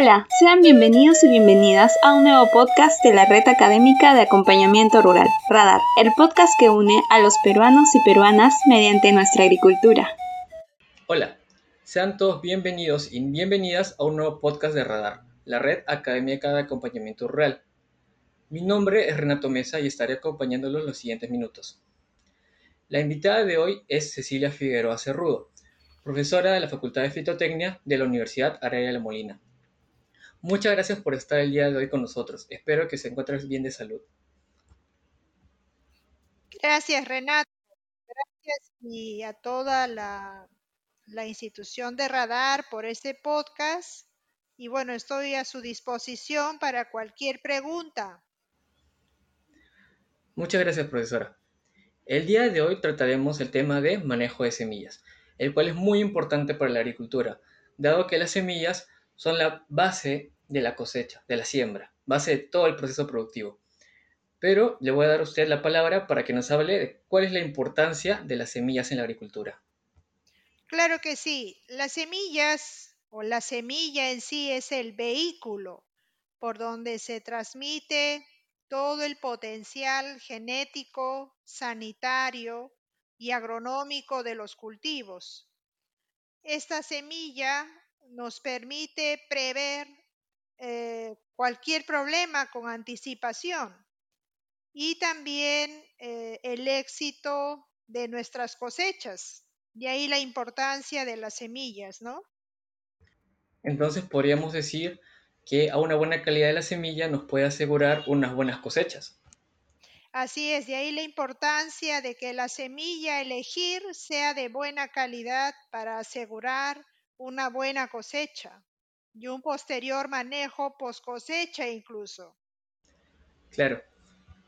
Hola, sean bienvenidos y bienvenidas a un nuevo podcast de la Red Académica de Acompañamiento Rural, Radar, el podcast que une a los peruanos y peruanas mediante nuestra agricultura. Hola, sean todos bienvenidos y bienvenidas a un nuevo podcast de Radar, la Red Académica de Acompañamiento Rural. Mi nombre es Renato Mesa y estaré acompañándolos los siguientes minutos. La invitada de hoy es Cecilia Figueroa Cerrudo, profesora de la Facultad de Fitotecnia de la Universidad Arelia de la Molina. Muchas gracias por estar el día de hoy con nosotros. Espero que se encuentres bien de salud. Gracias, Renato. Gracias y a toda la, la institución de Radar por este podcast. Y bueno, estoy a su disposición para cualquier pregunta. Muchas gracias, profesora. El día de hoy trataremos el tema de manejo de semillas, el cual es muy importante para la agricultura, dado que las semillas son la base de la cosecha, de la siembra, base de todo el proceso productivo. Pero le voy a dar a usted la palabra para que nos hable de cuál es la importancia de las semillas en la agricultura. Claro que sí, las semillas o la semilla en sí es el vehículo por donde se transmite todo el potencial genético, sanitario y agronómico de los cultivos. Esta semilla nos permite prever eh, cualquier problema con anticipación y también eh, el éxito de nuestras cosechas. De ahí la importancia de las semillas, ¿no? Entonces podríamos decir que a una buena calidad de la semilla nos puede asegurar unas buenas cosechas. Así es, de ahí la importancia de que la semilla elegir sea de buena calidad para asegurar una buena cosecha y un posterior manejo post cosecha incluso. Claro,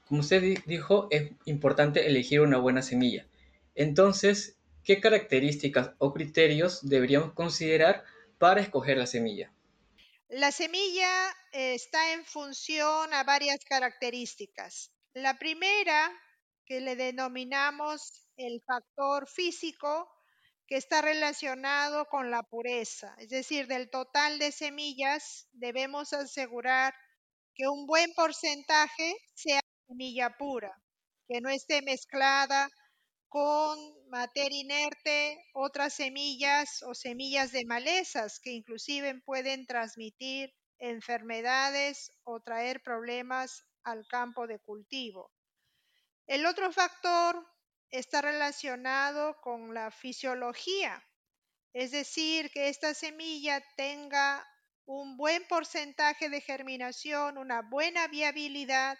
como usted dijo, es importante elegir una buena semilla. Entonces, ¿qué características o criterios deberíamos considerar para escoger la semilla? La semilla está en función a varias características. La primera, que le denominamos el factor físico, que está relacionado con la pureza. Es decir, del total de semillas debemos asegurar que un buen porcentaje sea semilla pura, que no esté mezclada con materia inerte, otras semillas o semillas de malezas que inclusive pueden transmitir enfermedades o traer problemas al campo de cultivo. El otro factor está relacionado con la fisiología, es decir, que esta semilla tenga un buen porcentaje de germinación, una buena viabilidad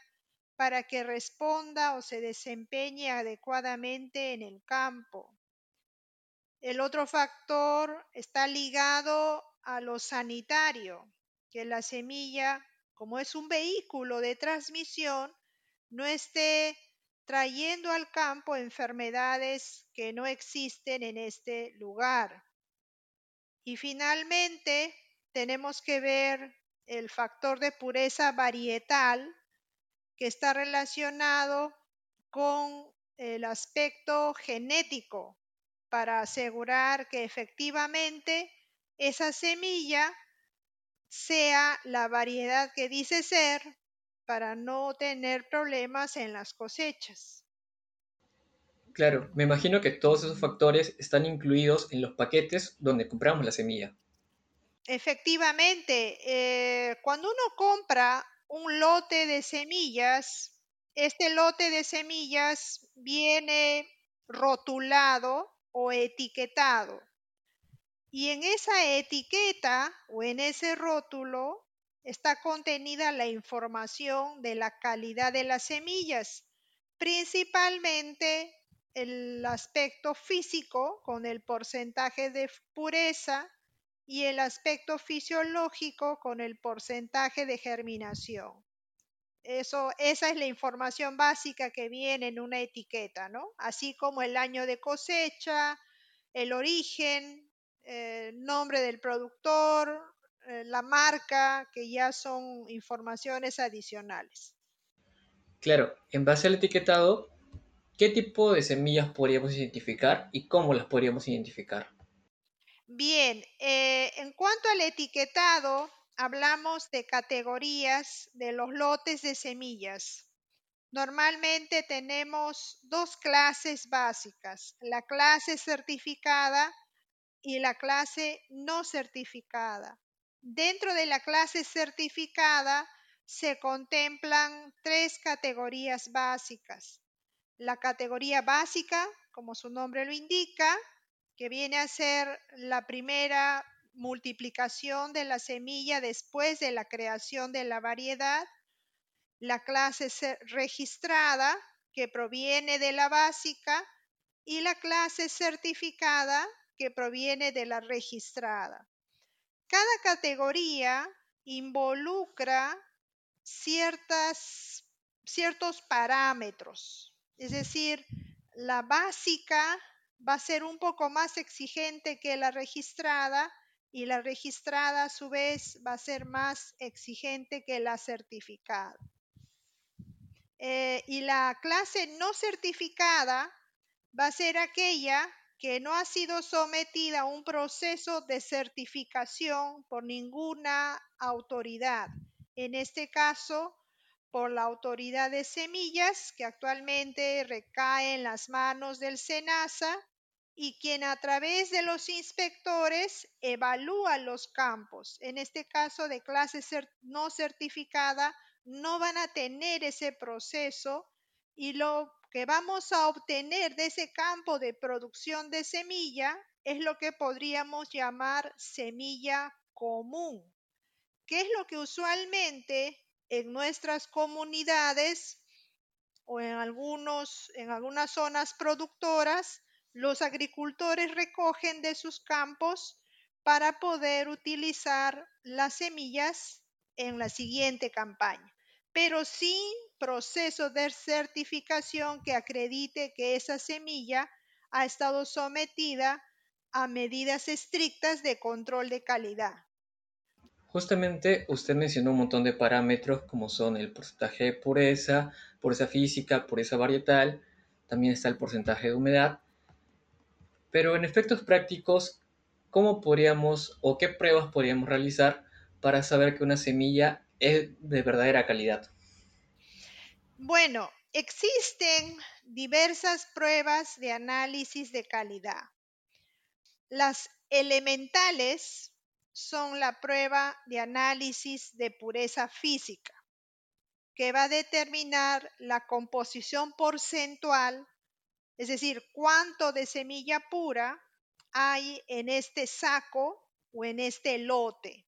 para que responda o se desempeñe adecuadamente en el campo. El otro factor está ligado a lo sanitario, que la semilla, como es un vehículo de transmisión, no esté trayendo al campo enfermedades que no existen en este lugar. Y finalmente, tenemos que ver el factor de pureza varietal que está relacionado con el aspecto genético para asegurar que efectivamente esa semilla sea la variedad que dice ser para no tener problemas en las cosechas. Claro, me imagino que todos esos factores están incluidos en los paquetes donde compramos la semilla. Efectivamente, eh, cuando uno compra un lote de semillas, este lote de semillas viene rotulado o etiquetado. Y en esa etiqueta o en ese rótulo está contenida la información de la calidad de las semillas, principalmente el aspecto físico con el porcentaje de pureza y el aspecto fisiológico con el porcentaje de germinación. Eso, esa es la información básica que viene en una etiqueta, ¿no? Así como el año de cosecha, el origen, el nombre del productor, eh, la marca, que ya son informaciones adicionales. Claro, en base al etiquetado, ¿qué tipo de semillas podríamos identificar y cómo las podríamos identificar? Bien, eh, en cuanto al etiquetado, hablamos de categorías de los lotes de semillas. Normalmente tenemos dos clases básicas, la clase certificada y la clase no certificada. Dentro de la clase certificada se contemplan tres categorías básicas. La categoría básica, como su nombre lo indica, que viene a ser la primera multiplicación de la semilla después de la creación de la variedad, la clase registrada, que proviene de la básica, y la clase certificada, que proviene de la registrada. Cada categoría involucra ciertas, ciertos parámetros, es decir, la básica va a ser un poco más exigente que la registrada y la registrada a su vez va a ser más exigente que la certificada. Eh, y la clase no certificada va a ser aquella que no ha sido sometida a un proceso de certificación por ninguna autoridad. En este caso, por la autoridad de semillas, que actualmente recae en las manos del SENASA y quien a través de los inspectores evalúa los campos. En este caso de clase no certificada, no van a tener ese proceso y lo que vamos a obtener de ese campo de producción de semilla es lo que podríamos llamar semilla común, que es lo que usualmente en nuestras comunidades o en, algunos, en algunas zonas productoras los agricultores recogen de sus campos para poder utilizar las semillas en la siguiente campaña, pero sin proceso de certificación que acredite que esa semilla ha estado sometida a medidas estrictas de control de calidad. Justamente usted mencionó un montón de parámetros como son el porcentaje de pureza, pureza física, pureza varietal, también está el porcentaje de humedad pero en efectos prácticos, ¿cómo podríamos o qué pruebas podríamos realizar para saber que una semilla es de verdadera calidad? Bueno, existen diversas pruebas de análisis de calidad. Las elementales son la prueba de análisis de pureza física, que va a determinar la composición porcentual es decir, cuánto de semilla pura hay en este saco o en este lote.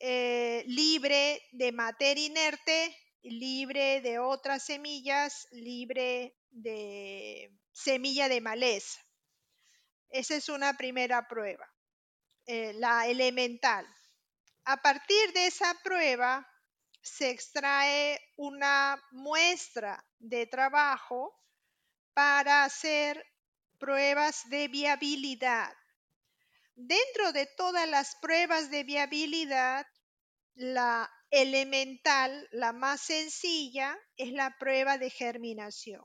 Eh, libre de materia inerte, libre de otras semillas, libre de semilla de maleza. Esa es una primera prueba, eh, la elemental. A partir de esa prueba se extrae una muestra de trabajo para hacer pruebas de viabilidad. Dentro de todas las pruebas de viabilidad, la elemental, la más sencilla, es la prueba de germinación,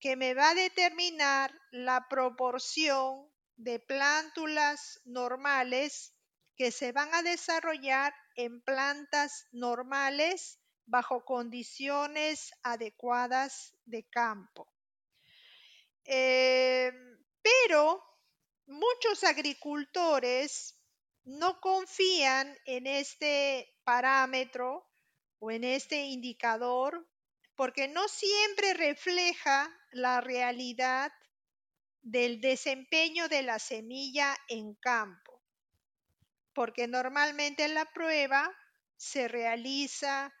que me va a determinar la proporción de plántulas normales que se van a desarrollar en plantas normales bajo condiciones adecuadas de campo. Eh, pero muchos agricultores no confían en este parámetro o en este indicador porque no siempre refleja la realidad del desempeño de la semilla en campo, porque normalmente la prueba se realiza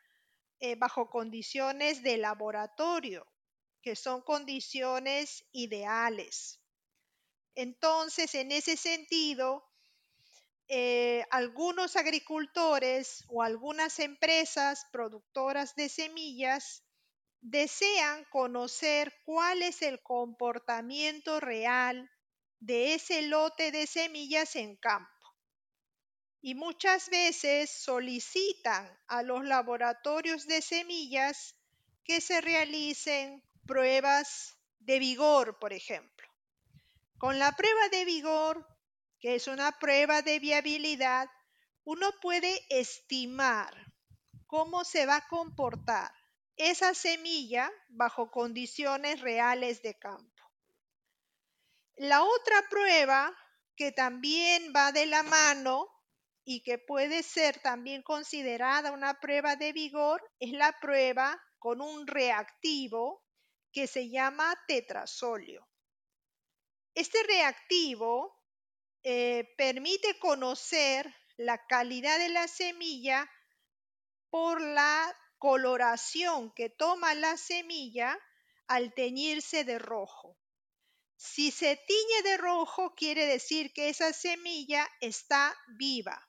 eh, bajo condiciones de laboratorio que son condiciones ideales. Entonces, en ese sentido, eh, algunos agricultores o algunas empresas productoras de semillas desean conocer cuál es el comportamiento real de ese lote de semillas en campo. Y muchas veces solicitan a los laboratorios de semillas que se realicen pruebas de vigor, por ejemplo. Con la prueba de vigor, que es una prueba de viabilidad, uno puede estimar cómo se va a comportar esa semilla bajo condiciones reales de campo. La otra prueba que también va de la mano y que puede ser también considerada una prueba de vigor es la prueba con un reactivo que se llama tetrasolio. Este reactivo eh, permite conocer la calidad de la semilla por la coloración que toma la semilla al teñirse de rojo. Si se tiñe de rojo, quiere decir que esa semilla está viva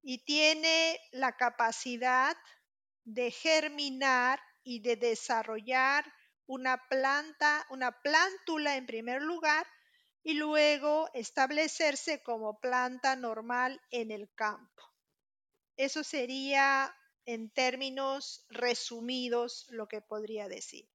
y tiene la capacidad de germinar y de desarrollar una planta, una plántula en primer lugar y luego establecerse como planta normal en el campo. Eso sería en términos resumidos lo que podría decir.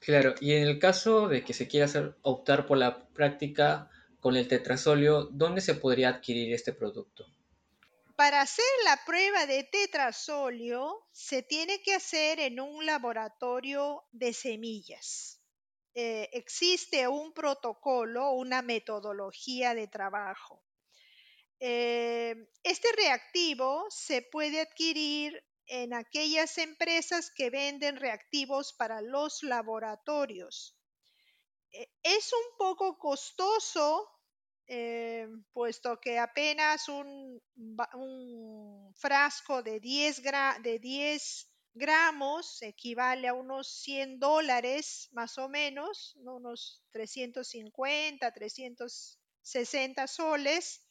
Claro, y en el caso de que se quiera hacer, optar por la práctica con el tetrasolio, ¿dónde se podría adquirir este producto? Para hacer la prueba de tetrasolio se tiene que hacer en un laboratorio de semillas. Eh, existe un protocolo, una metodología de trabajo. Eh, este reactivo se puede adquirir en aquellas empresas que venden reactivos para los laboratorios. Eh, es un poco costoso puesto que apenas un, frasco de 10, de 10, gramos equivale a unos 100 dólares más o menos, unos 350, 360 soles.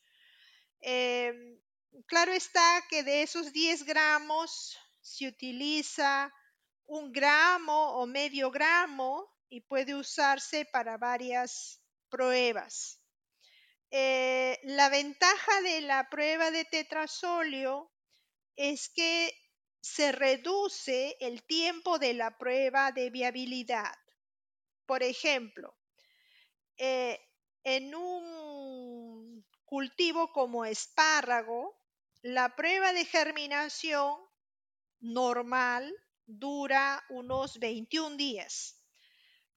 Eh, claro está que de esos 10 gramos se utiliza un gramo o medio gramo y puede usarse para varias pruebas. Eh, la ventaja de la prueba de tetrasolio es que se reduce el tiempo de la prueba de viabilidad. Por ejemplo, eh, en un cultivo como espárrago, la prueba de germinación normal dura unos 21 días.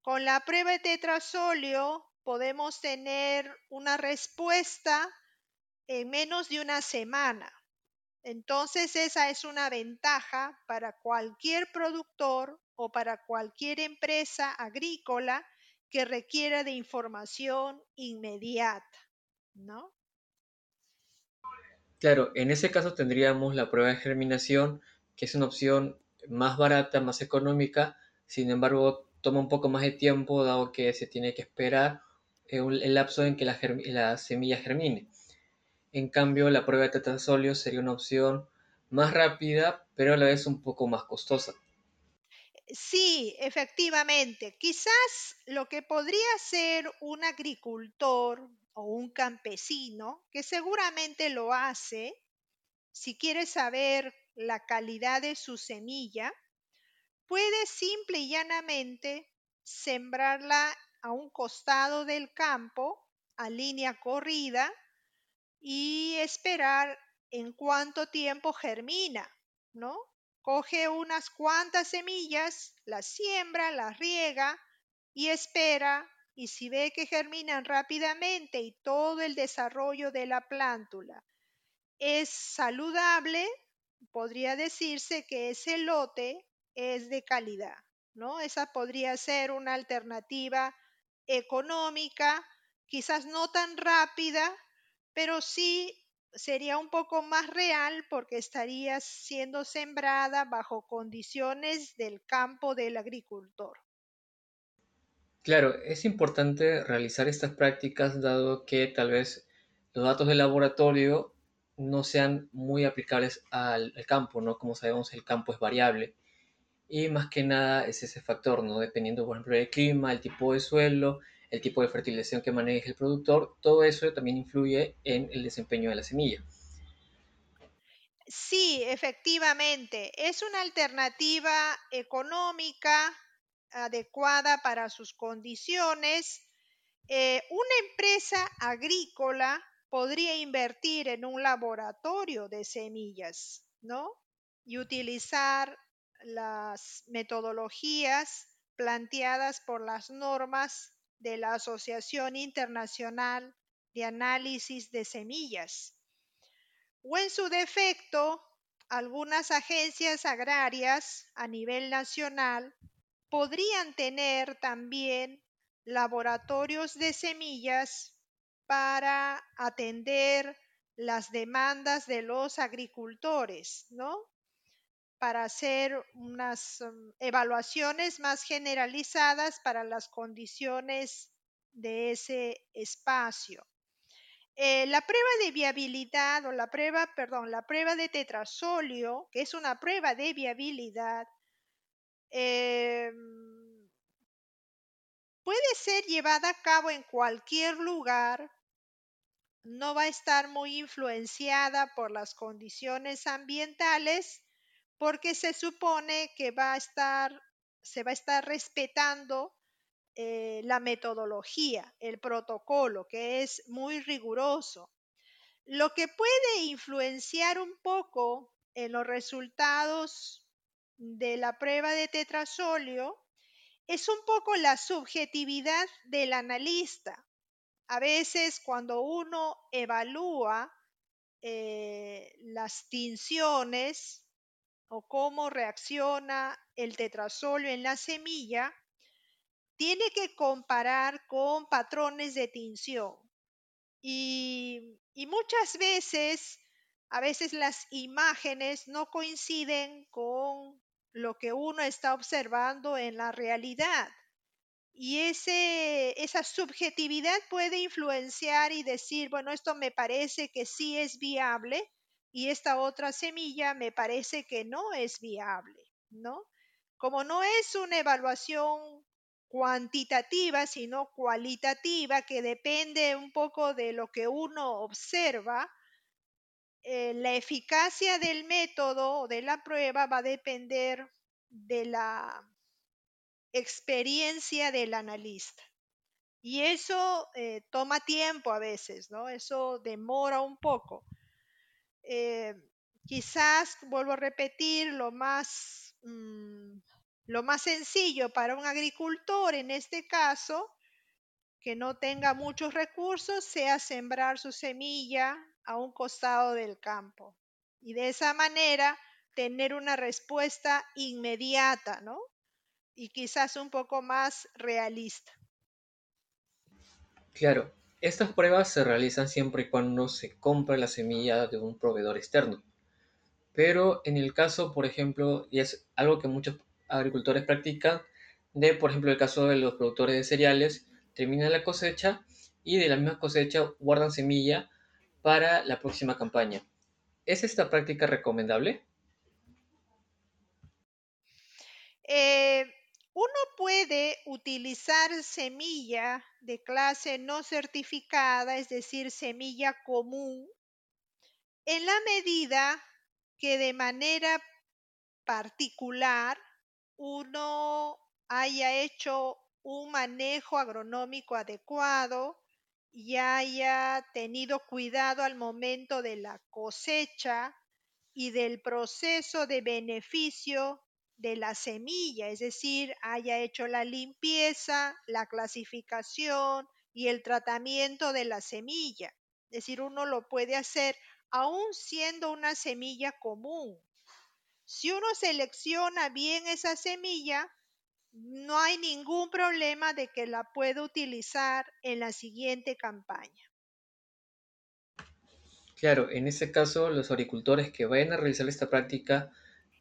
Con la prueba de tetrasolio podemos tener una respuesta en menos de una semana. Entonces esa es una ventaja para cualquier productor o para cualquier empresa agrícola que requiera de información inmediata, ¿no? Claro, en ese caso tendríamos la prueba de germinación, que es una opción más barata, más económica, sin embargo toma un poco más de tiempo dado que se tiene que esperar el lapso en que la, semilla germine. En cambio, la prueba de tetrasolio sería una opción más rápida, pero a la vez un poco más costosa. Sí, efectivamente. Quizás lo que podría ser un agricultor o un campesino, que seguramente lo hace, si quiere saber la calidad de su semilla, puede simple y llanamente sembrarla a un costado del campo a línea corrida y esperar en cuánto tiempo germina, ¿no? Coge unas cuantas semillas, las siembra, las riega y espera y si ve que germinan rápidamente y todo el desarrollo de la plántula es saludable, podría decirse que ese lote es de calidad, ¿no? Esa podría ser una alternativa económica, quizás no tan rápida, pero sí sería un poco más real porque estaría siendo sembrada bajo condiciones del campo del agricultor. Claro, es importante realizar estas prácticas dado que tal vez los datos del laboratorio no sean muy aplicables al, al campo, ¿no? Como sabemos, el campo es variable y más que nada es ese factor, ¿no? Dependiendo, por ejemplo, del clima, el tipo de suelo, el tipo de fertilización que maneje el productor, todo eso también influye en el desempeño de la semilla. Sí, efectivamente, es una alternativa económica adecuada para sus condiciones Eh, una empresa agrícola podría invertir en un laboratorio de semillas, ¿no? Y utilizar las metodologías planteadas por las normas de la Asociación Internacional de Análisis de Semillas. O en su defecto, algunas agencias agrarias a nivel nacional podrían tener también laboratorios de semillas para atender las demandas de los agricultores, ¿no? Para hacer unas um, evaluaciones más generalizadas para las condiciones de ese espacio. Eh, la prueba de viabilidad o la prueba, perdón, la prueba de tetrasolio, que es una prueba de viabilidad, em, puede ser llevada a cabo en cualquier lugar, no va a estar muy influenciada por las condiciones ambientales, porque se supone que va a estar, se va a estar respetando eh, la metodología, el protocolo, que es muy riguroso. Lo que puede influenciar un poco en los resultados de la prueba de tetrasolio es un poco la subjetividad del analista. A veces cuando uno evalúa eh, las tinciones o cómo reacciona el tetrasolio en la semilla, tiene que comparar con patrones de tinción. Y, muchas veces, a veces las imágenes no coinciden con lo que uno está observando en la realidad. Y ese, esa subjetividad puede influenciar y decir, bueno, esto me parece que sí es viable y esta otra semilla me parece que no es viable, ¿no? Como no es una evaluación cuantitativa, sino cualitativa, que depende un poco de lo que uno observa. Eh, la eficacia del método o de la prueba va a depender de la experiencia del analista. Y eso eh, toma tiempo a veces, ¿no? Eso demora un poco. Eh, quizás, vuelvo a repetir, lo más mm, lo más sencillo para un agricultor en este caso, que no tenga muchos recursos, sea sembrar su semilla a un costado del campo. Y de esa manera tener una respuesta inmediata, ¿no? Y quizás un poco más realista. Claro, estas pruebas se realizan siempre y cuando se compra la semilla de un proveedor externo. Pero en el caso, por ejemplo, y es algo que muchos agricultores practican de, por ejemplo, el caso de los productores de cereales, terminan la cosecha y de la misma cosecha guardan semilla para la próxima campaña. ¿Es esta práctica recomendable? Eh, uno puede utilizar semilla de clase no certificada, es decir, semilla común, en la medida que de manera particular uno haya hecho un manejo agronómico adecuado y haya tenido cuidado al momento de la cosecha y del proceso de beneficio de la semilla, es decir, haya hecho la limpieza, la clasificación y el tratamiento de la semilla. Es decir, uno lo puede hacer aún siendo una semilla común. Si uno selecciona bien esa semilla, no hay ningún problema de que la pueda utilizar en la siguiente campaña. Claro, en ese caso los agricultores que vayan a realizar esta práctica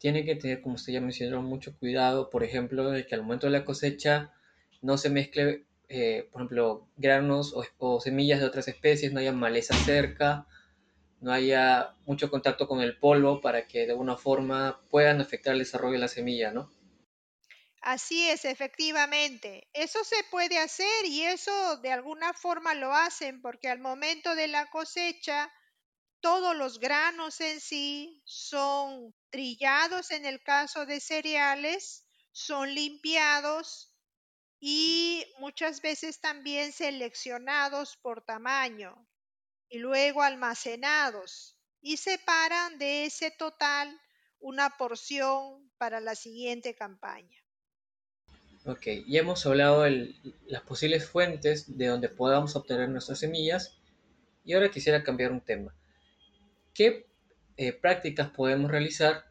tienen que tener, como usted ya mencionó, mucho cuidado, por ejemplo, de que al momento de la cosecha no se mezcle, eh, por ejemplo, granos o, o, semillas de otras especies, no haya maleza cerca, no haya mucho contacto con el polvo para que de alguna forma puedan afectar el desarrollo de la semilla, ¿no? Así es, efectivamente. Eso se puede hacer y eso de alguna forma lo hacen porque al momento de la cosecha todos los granos en sí son trillados en el caso de cereales, son limpiados y muchas veces también seleccionados por tamaño y luego almacenados y separan de ese total una porción para la siguiente campaña. Ok, ya hemos hablado de las posibles fuentes de donde podamos obtener nuestras semillas y ahora quisiera cambiar un tema. ¿Qué eh, prácticas podemos realizar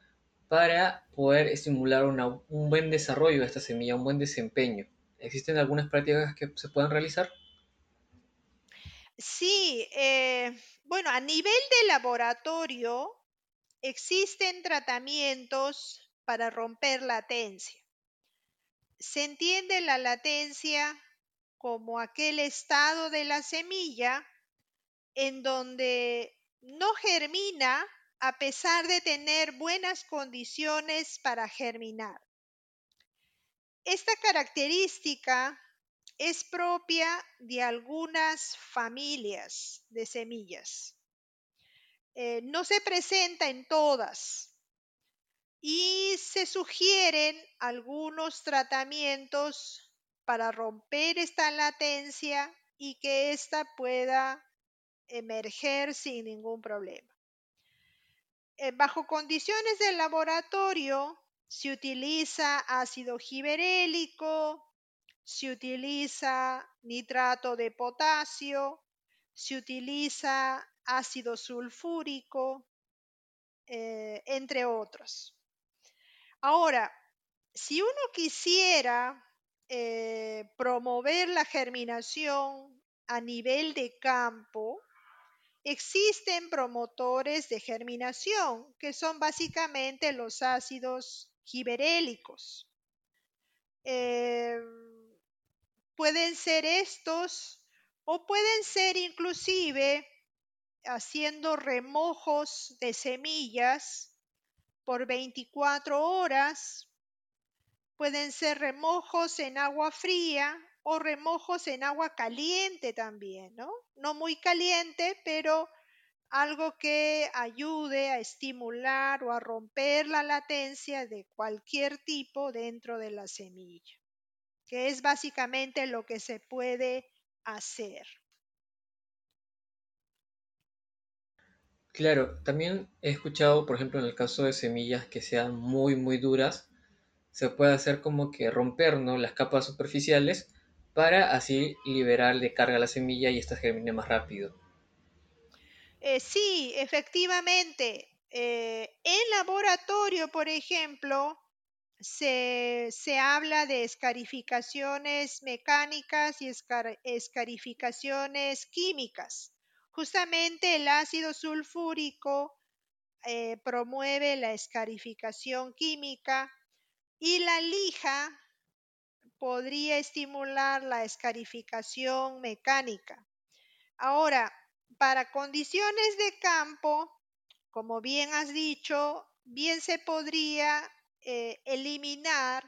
para poder estimular un buen desarrollo de esta semilla, un buen desempeño? ¿Existen algunas prácticas que se puedan realizar? Sí, eh, bueno, a nivel de laboratorio existen tratamientos para romper latencia. Se entiende la latencia como aquel estado de la semilla en donde no germina a pesar de tener buenas condiciones para germinar. Esta característica es propia de algunas familias de semillas. Eh, no se presenta en todas, y se sugieren algunos tratamientos para romper esta latencia y que ésta pueda emerger sin ningún problema. Eh, bajo condiciones de laboratorio se utiliza ácido giberélico, se utiliza nitrato de potasio, se utiliza ácido sulfúrico, eh, entre otros. Ahora, si uno quisiera eh, promover la germinación a nivel de campo, existen promotores de germinación, que son básicamente los ácidos giberélicos. Eh, pueden ser estos o pueden ser inclusive haciendo remojos de semillas por 24 horas. Pueden ser remojos en agua fría o remojos en agua caliente también, ¿no? No muy caliente, pero algo que ayude a estimular o a romper la latencia de cualquier tipo dentro de la semilla, que es básicamente lo que se puede hacer. Claro, también he escuchado, por ejemplo, en el caso de semillas que sean muy, muy duras, se puede hacer como que romper las capas superficiales para así liberar de carga la semilla y esta germine más rápido. Eh, sí, efectivamente. Eh, en laboratorio, por ejemplo, se, se, habla de escarificaciones mecánicas y escarificaciones químicas. Justamente el ácido sulfúrico eh, promueve la escarificación química y la lija podría estimular la escarificación mecánica. Ahora, para condiciones de campo, como bien has dicho, bien se podría eh, eliminar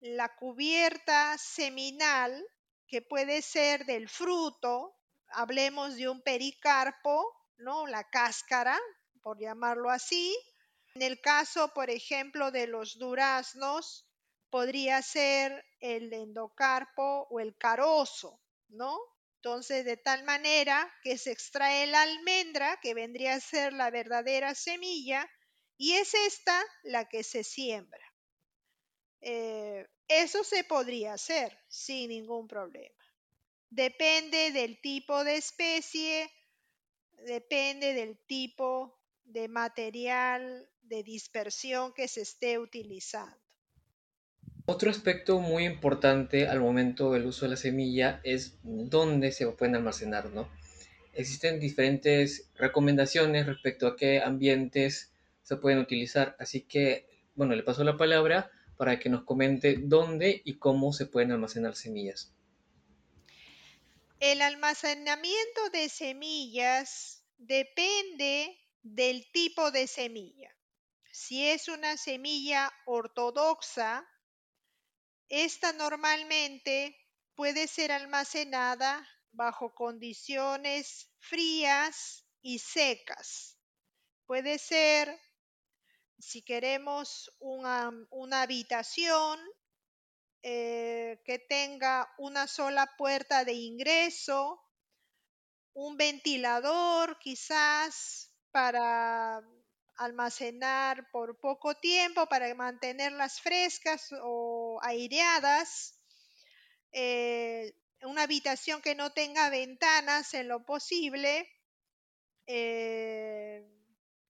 la cubierta seminal que puede ser del fruto hablemos de un pericarpo, ¿no? La cáscara, por llamarlo así. En el caso, por ejemplo, de los duraznos, podría ser el endocarpo o el carozo, ¿no? Entonces, de tal manera que se extrae la almendra, que vendría a ser la verdadera semilla, y es esta la que se siembra. Eh, eso se podría hacer sin ningún problema. Depende del tipo de especie, depende del tipo de material de dispersión que se esté utilizando. Otro aspecto muy importante al momento del uso de la semilla es dónde se pueden almacenar, ¿no? Existen diferentes recomendaciones respecto a qué ambientes se pueden utilizar, así que, bueno, le paso la palabra para que nos comente dónde y cómo se pueden almacenar semillas. El almacenamiento de semillas depende del tipo de semilla. Si es una semilla ortodoxa, esta normalmente puede ser almacenada bajo condiciones frías y secas. Puede ser, si queremos una, habitación, eh, que tenga una sola puerta de ingreso, un ventilador quizás para almacenar por poco tiempo, para mantenerlas frescas o aireadas. Eh, una habitación que no tenga ventanas en lo posible. Eh,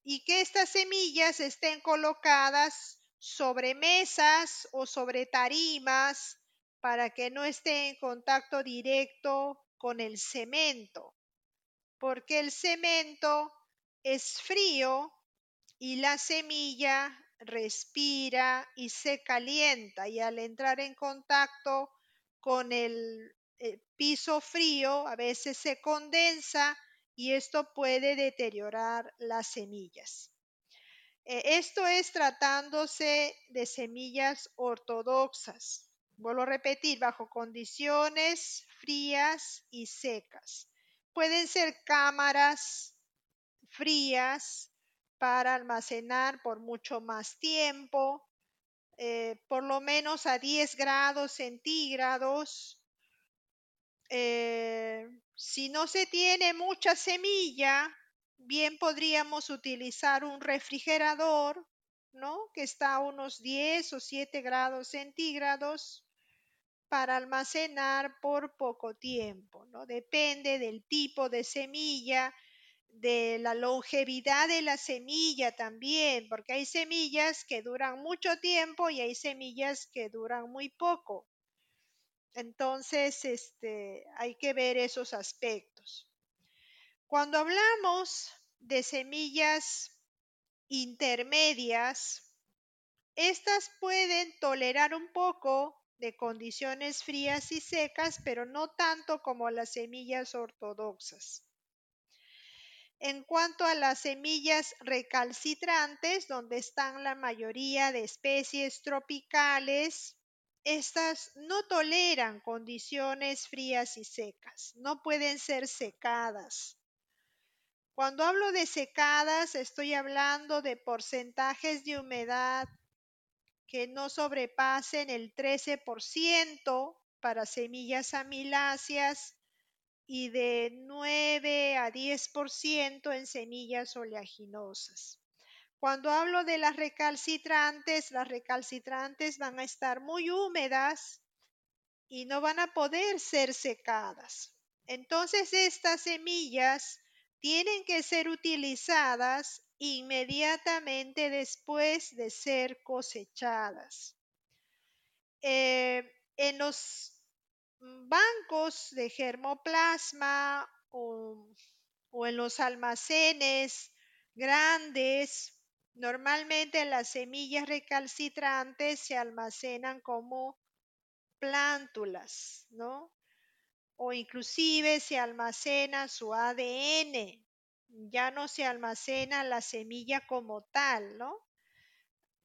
y que estas semillas estén colocadas sobre mesas o sobre tarimas para que no esté en contacto directo con el cemento, porque el cemento es frío y la semilla respira y se calienta y al entrar en contacto con el, el piso frío a veces se condensa y esto puede deteriorar las semillas. Eh, esto es tratándose de semillas ortodoxas. Vuelvo a repetir, bajo condiciones frías y secas. Pueden ser cámaras frías para almacenar por mucho más tiempo, eh, por lo menos a 10 grados centígrados. Eh, si no se tiene mucha semilla, bien podríamos utilizar un refrigerador, ¿no? Que está a unos 10 o 7 grados centígrados para almacenar por poco tiempo, ¿no? Depende del tipo de semilla, de la longevidad de la semilla también, porque hay semillas que duran mucho tiempo y hay semillas que duran muy poco. Entonces, este, hay que ver esos aspectos. Cuando hablamos de semillas intermedias, estas pueden tolerar un poco de condiciones frías y secas, pero no tanto como las semillas ortodoxas. En cuanto a las semillas recalcitrantes, donde están la mayoría de especies tropicales, estas no toleran condiciones frías y secas, no pueden ser secadas. Cuando hablo de secadas, estoy hablando de porcentajes de humedad que no sobrepasen el 13% para semillas amiláceas y de 9 a 10% en semillas oleaginosas. Cuando hablo de las recalcitrantes, las recalcitrantes van a estar muy húmedas y no van a poder ser secadas. Entonces estas semillas tienen que ser utilizadas inmediatamente después de ser cosechadas. Eh, en los bancos de germoplasma o, o en los almacenes grandes Normalmente las semillas recalcitrantes se almacenan como plántulas, ¿no? O inclusive se almacena su ADN, ya no se almacena la semilla como tal, ¿no?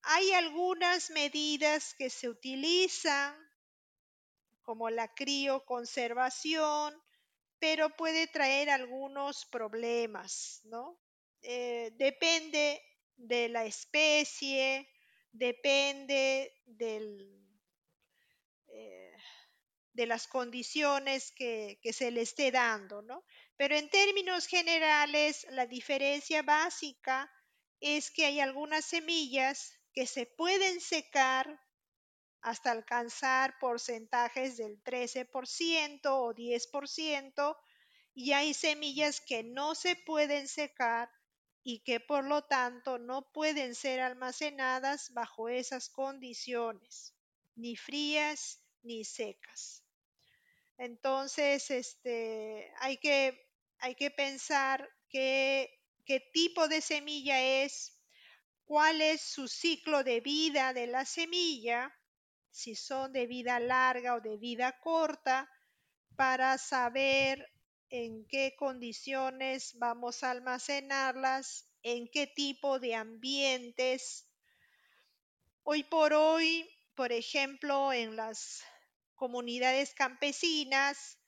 Hay algunas medidas que se utilizan, como la crioconservación, pero puede traer algunos problemas, ¿no? Eh, depende de la especie, depende del, eh, de las condiciones que, que, se le esté dando, ¿no? Pero en términos generales, la diferencia básica es que hay algunas semillas que se pueden secar hasta alcanzar porcentajes del 13% o 10%, y hay semillas que no se pueden secar y que por lo tanto no pueden ser almacenadas bajo esas condiciones, ni frías ni secas. Entonces, este, hay, que, hay que pensar qué, qué tipo de semilla es, cuál es su ciclo de vida de la semilla, si son de vida larga o de vida corta, para saber en qué condiciones vamos a almacenarlas, en qué tipo de ambientes. Hoy por hoy, por ejemplo, en las comunidades campesinas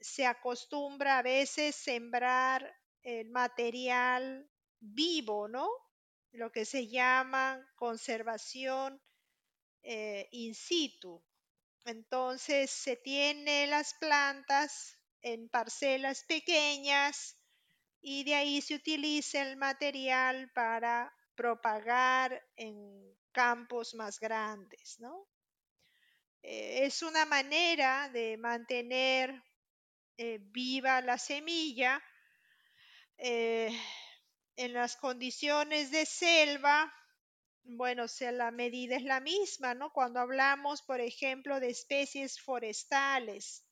se acostumbra a veces sembrar el material vivo, ¿no? Lo que se llama conservación eh, in situ. Entonces se tiene las plantas en parcelas pequeñas y de ahí se utiliza el material para propagar en campos más grandes, ¿no? Eh, es una manera de mantener eh, viva la semilla en las condiciones de selva. Bueno, sea, la medida es la misma, ¿no? Cuando hablamos, por ejemplo, de especies forestales,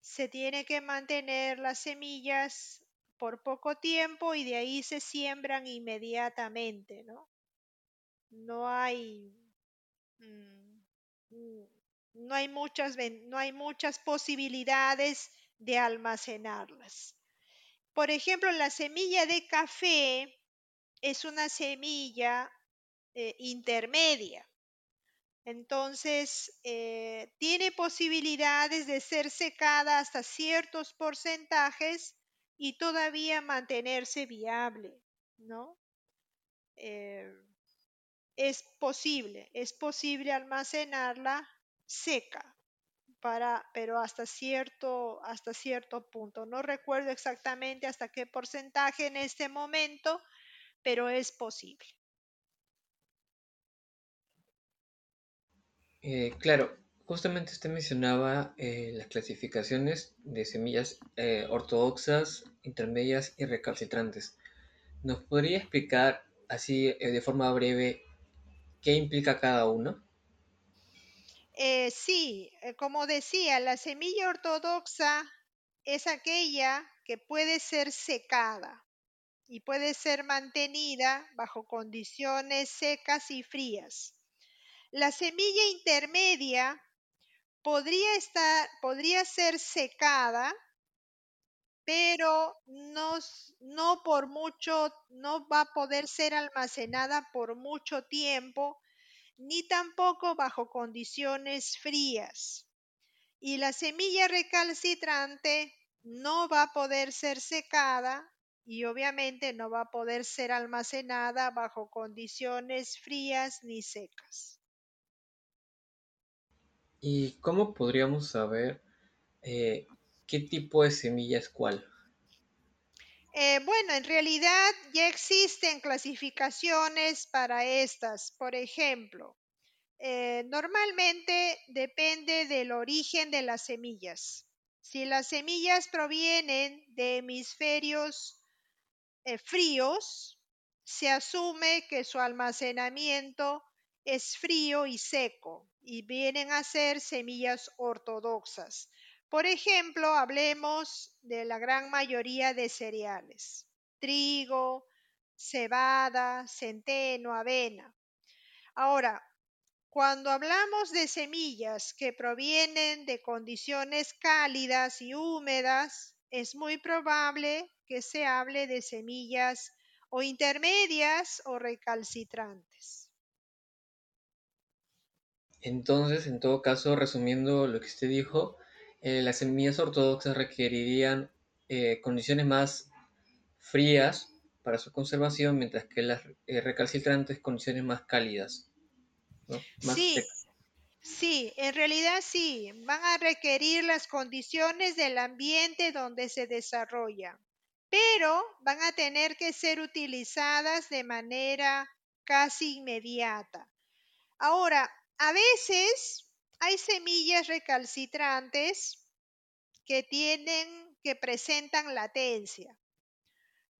se tiene que mantener las semillas por poco tiempo y de ahí se siembran inmediatamente, ¿no? No hay, mm, no hay muchas, no hay muchas posibilidades de almacenarlas. Por ejemplo, la semilla de café es una semilla eh, intermedia. Entonces, eh, tiene posibilidades de ser secada hasta ciertos porcentajes y todavía mantenerse viable, ¿no? Eh, es posible, es posible almacenarla seca, para, pero hasta cierto, hasta cierto punto. No recuerdo exactamente hasta qué porcentaje en este momento, pero es posible. Eh, claro, justamente usted mencionaba eh, las clasificaciones de semillas eh, ortodoxas, intermedias y recalcitrantes. ¿Nos podría explicar así de forma breve qué implica cada uno? sí, como decía, la semilla ortodoxa es aquella que puede ser secada y puede ser mantenida bajo condiciones secas y frías. La semilla intermedia podría, estar, podría ser secada, pero no, no por mucho, no va a poder ser almacenada por mucho tiempo, ni tampoco bajo condiciones frías. Y la semilla recalcitrante no va a poder ser secada y obviamente no va a poder ser almacenada bajo condiciones frías ni secas. ¿Y cómo podríamos saber eh, qué tipo de semilla es cuál? Eh, bueno, en realidad ya existen clasificaciones para estas. Por ejemplo, eh, normalmente depende del origen de las semillas. Si las semillas provienen de hemisferios fríos, se asume que su almacenamiento es frío y seco y vienen a ser semillas ortodoxas. Por ejemplo, hablemos de la gran mayoría de cereales, trigo, cebada, centeno, avena. Ahora, cuando hablamos de semillas que provienen de condiciones cálidas y húmedas, es muy probable que se hable de semillas o intermedias o recalcitrantes. Entonces, en todo caso, resumiendo lo que usted dijo, eh, las semillas ortodoxas requerirían eh, condiciones más frías para su conservación, mientras que las eh, recalcitrantes condiciones más cálidas. sí, sí, en realidad sí, van a requerir las condiciones del ambiente donde se desarrolla, pero van a tener que ser utilizadas de manera casi inmediata. Ahora, a veces hay semillas recalcitrantes que tienen, que presentan latencia.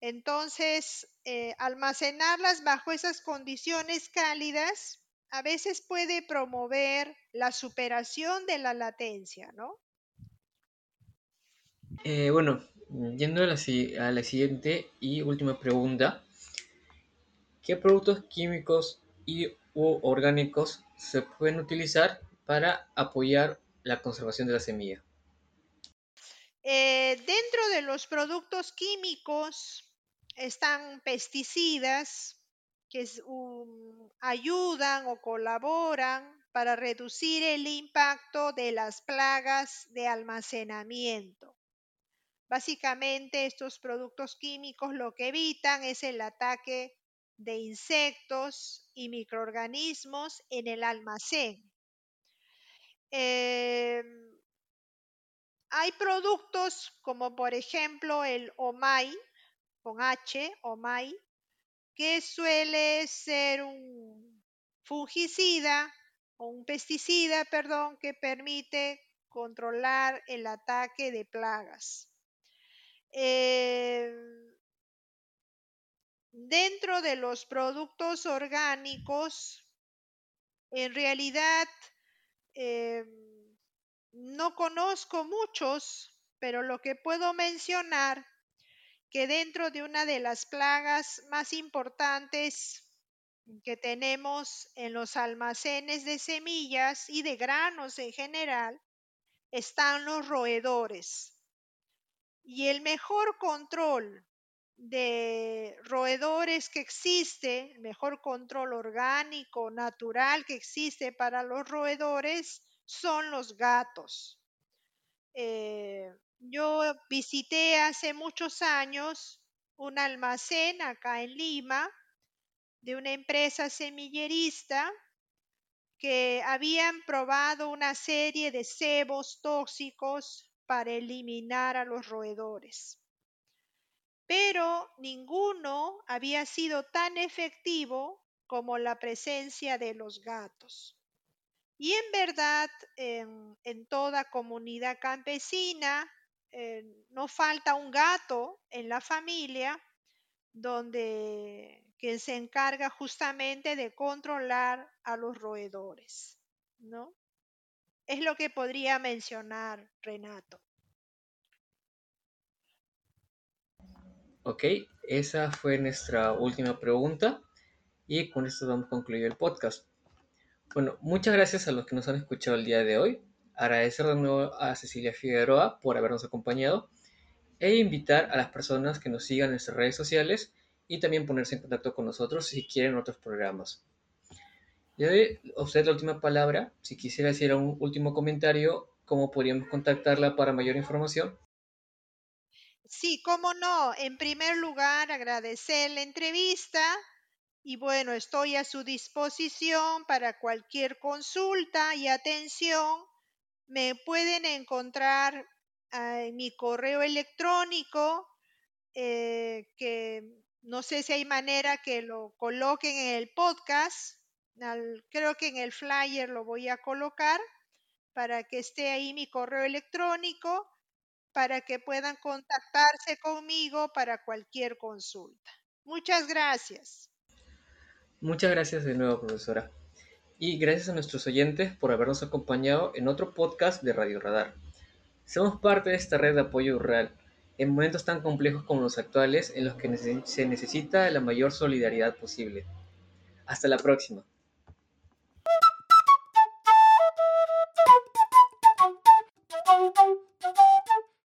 Entonces, eh, almacenarlas bajo esas condiciones cálidas a veces puede promover la superación de la latencia, ¿no? Eh, bueno, yendo a la, a la siguiente y última pregunta. ¿Qué productos químicos y u orgánicos se pueden utilizar para apoyar la conservación de la semilla. Eh, dentro de los productos químicos están pesticidas que ayudan o colaboran para reducir el impacto de las plagas de almacenamiento. Básicamente estos productos químicos lo que evitan es el ataque de insectos y microorganismos en el almacén. Em, hay productos como por ejemplo el OMAI, con H, OMAI, que suele ser un fungicida o un pesticida, perdón, que permite controlar el ataque de plagas. Em, dentro de los productos orgánicos, en realidad em, no conozco muchos, pero lo que puedo mencionar que dentro de una de las plagas más importantes que tenemos en los almacenes de semillas y de granos en general, están los roedores. Y el mejor control de roedores que existe, el mejor control orgánico, natural que existe para los roedores, son los gatos. Eh, yo visité hace muchos años un almacén acá en Lima de una empresa semillerista que habían probado una serie de cebos tóxicos para eliminar a los roedores. Pero ninguno había sido tan efectivo como la presencia de los gatos. Y en verdad, en, toda comunidad campesina, eh, no falta un gato en la familia donde que se encarga justamente de controlar a los roedores, ¿no? Es lo que podría mencionar Renato. Ok, esa fue nuestra última pregunta y con esto concluir el podcast. Bueno, muchas gracias a los que nos han escuchado el día de hoy agradecer de nuevo a Cecilia Figueroa por habernos acompañado e invitar a las personas que nos sigan en nuestras redes sociales y también ponerse en contacto con nosotros si quieren otros programas. Le doy a usted la última palabra. Si quisiera hacer un último comentario, ¿cómo podríamos contactarla para mayor información? Sí, cómo no. En primer lugar, agradecer la entrevista y bueno, estoy a su disposición para cualquier consulta y atención me pueden encontrar ah, en mi correo electrónico, eh, que no sé si hay manera que lo coloquen en el podcast. creo que en el flyer lo voy a colocar para que esté ahí mi correo electrónico, para que puedan contactarse conmigo para cualquier consulta. Muchas gracias. Muchas gracias de nuevo, profesora y gracias a nuestros oyentes por habernos acompañado en otro podcast de Radio Radar. Somos parte de esta red de apoyo rural en momentos tan complejos como los actuales en los que se necesita la mayor solidaridad posible. Hasta la próxima.